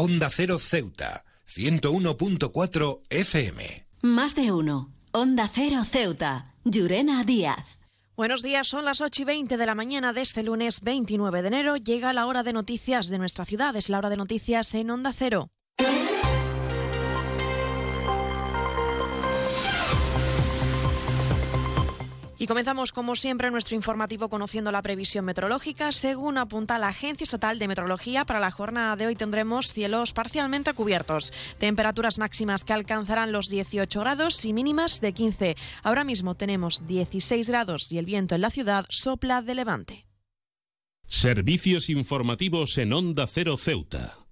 Onda Cero Ceuta, 101.4 FM. Más de uno. Onda Cero Ceuta, Llurena Díaz. Buenos días, son las 8 y 20 de la mañana de este lunes 29 de enero. Llega la hora de noticias de nuestra ciudad, es la hora de noticias en Onda Cero. Comenzamos, como siempre, nuestro informativo conociendo la previsión meteorológica. Según apunta la Agencia Estatal de Meteorología, para la jornada de hoy tendremos cielos parcialmente cubiertos, temperaturas máximas que alcanzarán los 18 grados y mínimas de 15. Ahora mismo tenemos 16 grados y el viento en la ciudad sopla de levante. Servicios informativos en Onda Cero Ceuta.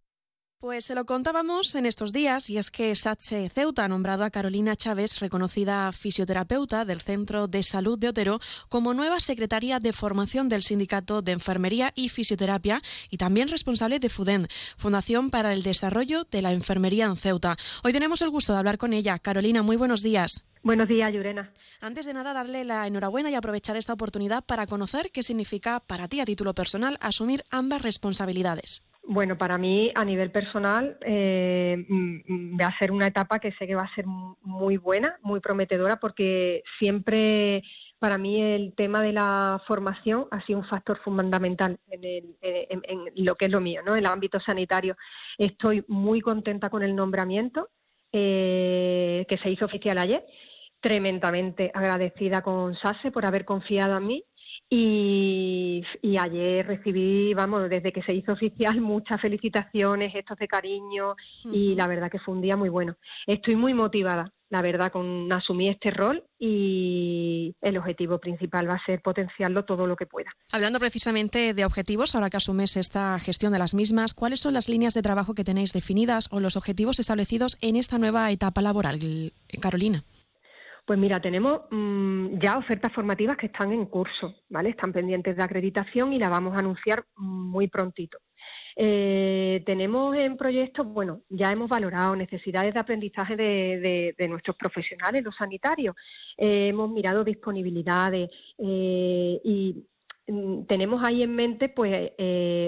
Pues se lo contábamos en estos días y es que SATSE Ceuta ha nombrado a Carolina Chávez, reconocida fisioterapeuta del Centro de Salud de Otero, como nueva secretaria de formación del Sindicato de Enfermería y Fisioterapia y también responsable de FUDEN, Fundación para el Desarrollo de la Enfermería en Ceuta. Hoy tenemos el gusto de hablar con ella. Carolina, muy buenos días. Buenos días, Llurena. Antes de nada, darle la enhorabuena y aprovechar esta oportunidad para conocer qué significa para ti a título personal asumir ambas responsabilidades. Bueno, para mí a nivel personal eh, mm, va a ser una etapa que sé que va a ser muy buena, muy prometedora, porque siempre para mí el tema de la formación ha sido un factor fundamental en, lo que es lo mío, ¿no? en el ámbito sanitario. Estoy muy contenta con el nombramiento eh, que se hizo oficial ayer, tremendamente agradecida con SASE por haber confiado en mí y, ayer recibí, vamos, desde que se hizo oficial, muchas felicitaciones, gestos de cariño y la verdad que fue un día muy bueno. Estoy muy motivada, la verdad, con asumir este rol y el objetivo principal va a ser potenciarlo todo lo que pueda. Hablando precisamente de objetivos, ahora que asumes esta gestión de las mismas, ¿cuáles son las líneas de trabajo que tenéis definidas o los objetivos establecidos en esta nueva etapa laboral, Carolina? Pues mira, tenemos mm, ya ofertas formativas que están en curso, ¿vale? Están pendientes de acreditación y la vamos a anunciar muy prontito. Eh, tenemos en proyectos, bueno, ya hemos valorado necesidades de aprendizaje de, nuestros profesionales, los sanitarios. Eh, hemos mirado disponibilidades eh, y mm, tenemos ahí en mente, pues,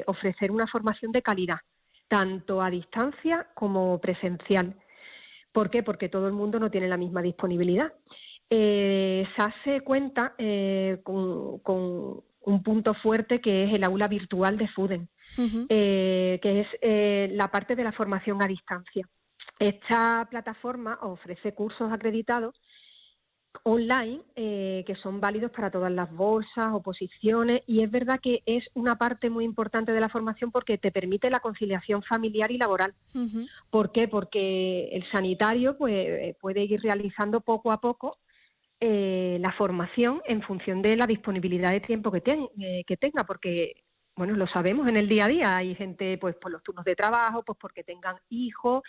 ofrecer una formación de calidad, tanto a distancia como presencial. ¿Por qué? Porque todo el mundo no tiene la misma disponibilidad. Eh, SASE cuenta eh, con, un punto fuerte que es el aula virtual de FUDEN, eh, que es eh, la parte de la formación a distancia. Esta plataforma ofrece cursos acreditados online eh, que son válidos para todas las bolsas, oposiciones y es verdad que es una parte muy importante de la formación porque te permite la conciliación familiar y laboral. ¿Por qué? Porque el sanitario pues, eh, puede ir realizando poco a poco eh, la formación en función de la disponibilidad de tiempo que, que tenga, porque bueno, lo sabemos en el día a día, hay gente pues por los turnos de trabajo, pues porque tengan hijos,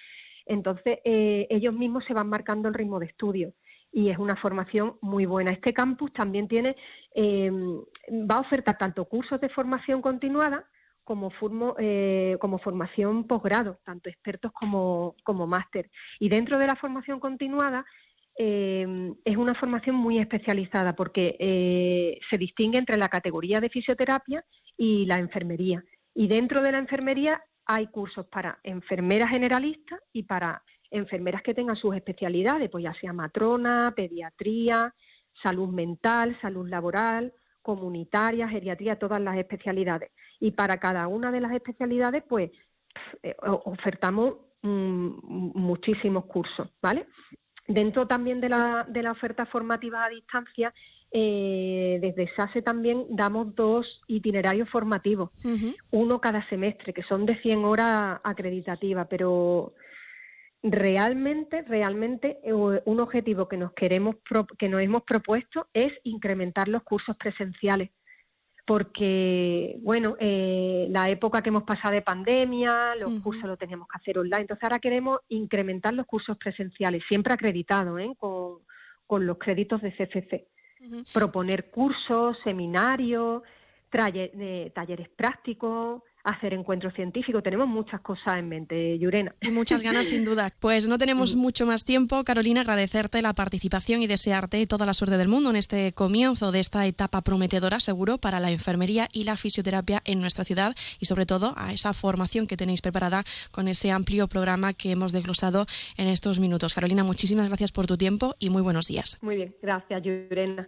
entonces ellos mismos se van marcando el ritmo de estudio y es una formación muy buena. Este campus también tiene, eh, va a ofertar tanto cursos de formación continuada como, eh, como formación posgrado, tanto expertos como, como máster. Y dentro de la formación continuada eh, es una formación muy especializada porque se distingue entre la categoría de fisioterapia y la enfermería. Y dentro de la enfermería hay cursos para enfermeras generalistas y para enfermeras que tengan sus especialidades, pues ya sea matrona, pediatría, salud mental, salud laboral, comunitaria, geriatría, todas las especialidades. Y para cada una de las especialidades, pues eh, ofertamos mm, muchísimos cursos, ¿vale? Dentro también de la, de la oferta formativa a distancia, eh, desde SASE también damos dos itinerarios formativos, uno cada semestre, que son de 100 horas acreditativas, pero realmente, realmente eh, un objetivo que nos queremos que nos hemos propuesto es incrementar los cursos presenciales, porque bueno, eh, la época que hemos pasado de pandemia, los cursos los teníamos que hacer online, entonces ahora queremos incrementar los cursos presenciales, siempre acreditados, ¿eh? con, con, los créditos de CFC, proponer cursos, seminarios, talleres prácticos hacer encuentros científicos. Tenemos muchas cosas en mente, Yurena. Y muchas ganas, sin duda. Pues no tenemos mucho más tiempo. Carolina, agradecerte la participación y desearte toda la suerte del mundo en este comienzo de esta etapa prometedora, seguro, para la enfermería y la fisioterapia en nuestra ciudad y sobre todo a esa formación que tenéis preparada con ese amplio programa que hemos desglosado en estos minutos. Carolina, muchísimas gracias por tu tiempo y muy buenos días. Muy bien, gracias, Yurena.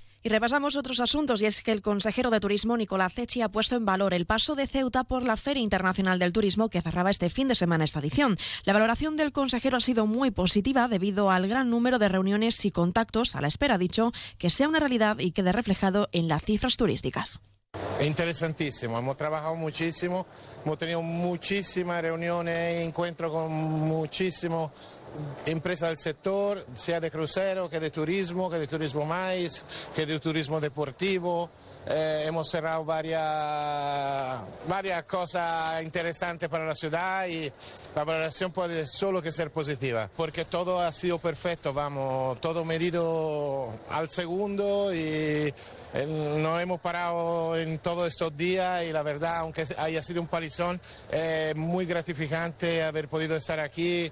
Y repasamos otros asuntos y es que el consejero de Turismo Nicolás Cechi ha puesto en valor el paso de Ceuta por la Feria Internacional del Turismo que cerraba este fin de semana esta edición. La valoración del consejero ha sido muy positiva debido al gran número de reuniones y contactos a la espera, dicho, que sea una realidad y quede reflejado en las cifras turísticas. Interesantísimo, hemos trabajado muchísimo, hemos tenido muchísimas reuniones, encuentros con muchísimos empresas del sector, sea de crucero, que de turismo, que de turismo más, que de turismo deportivo. Eh, hemos cerrado varias, varias cosas interesantes para la ciudad y la valoración puede solo que ser positiva, porque todo ha sido perfecto, vamos, todo medido al segundo y eh, no hemos parado en todos estos días y la verdad, aunque haya sido un palizón, es muy gratificante haber podido estar aquí.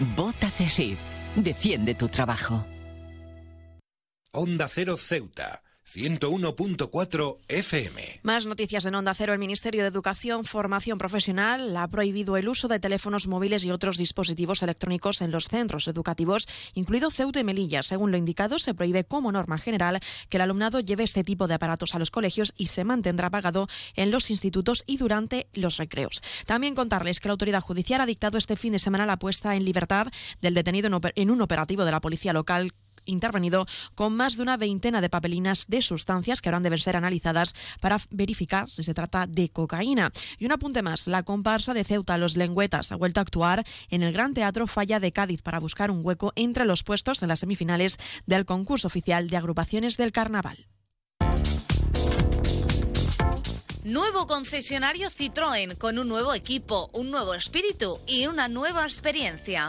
Vota CESIF. Defiende tu trabajo. Onda Cero Ceuta. 101.4 FM. Más noticias en Onda Cero. El Ministerio de Educación, Formación Profesional ha prohibido el uso de teléfonos móviles y otros dispositivos electrónicos en los centros educativos, incluido Ceuta y Melilla. Según lo indicado, se prohíbe como norma general que el alumnado lleve este tipo de aparatos a los colegios y se mantendrá pagado en los institutos y durante los recreos. También contarles que la autoridad judicial ha dictado este fin de semana la puesta en libertad del detenido en un operativo de la policía local intervenido con más de una veintena de papelinas de sustancias que ahora deben ser analizadas para verificar si se trata de cocaína. Y un apunte más, la comparsa de Ceuta, Los Lengüetas, ha vuelto a actuar en el Gran Teatro Falla de Cádiz para buscar un hueco entre los puestos en las semifinales del concurso oficial de agrupaciones del carnaval. Nuevo concesionario Citroën con un nuevo equipo, un nuevo espíritu y una nueva experiencia.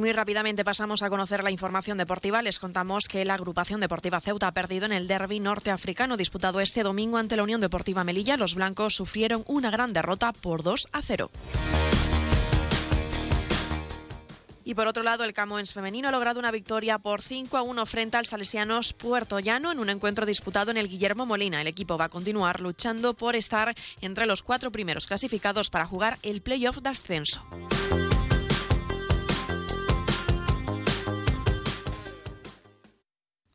Muy rápidamente pasamos a conocer la información deportiva. Les contamos que la agrupación deportiva Ceuta ha perdido en el derby norteafricano disputado este domingo ante la Unión Deportiva Melilla. Los blancos sufrieron una gran derrota por 2 a 0. Y por otro lado, el Camoens femenino ha logrado una victoria por 5 a 1 frente al Salesianos Puerto Llano en un encuentro disputado en el Guillermo Molina. El equipo va a continuar luchando por estar entre los cuatro primeros clasificados para jugar el playoff de ascenso.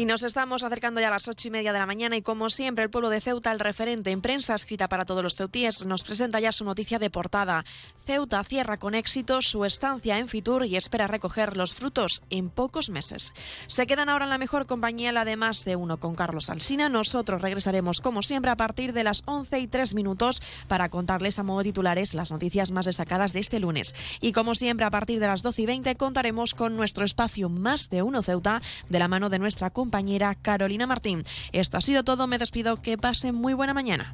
Y nos estamos acercando ya a las ocho y media de la mañana y como siempre el pueblo de Ceuta, el referente en prensa escrita para todos los ceutíes, nos presenta ya su noticia de portada. Ceuta cierra con éxito su estancia en Fitur y espera recoger los frutos en pocos meses. Se quedan ahora en la mejor compañía, la de más de uno con Carlos Alsina. Nosotros regresaremos como siempre a partir de las once y tres minutos para contarles a modo titulares las noticias más destacadas de este lunes. Y como siempre a partir de las doce y veinte contaremos con nuestro espacio Más de uno Ceuta de la mano de nuestra compañera compañera Carolina Martín. Esto ha sido todo, me despido, que pasen muy buena mañana.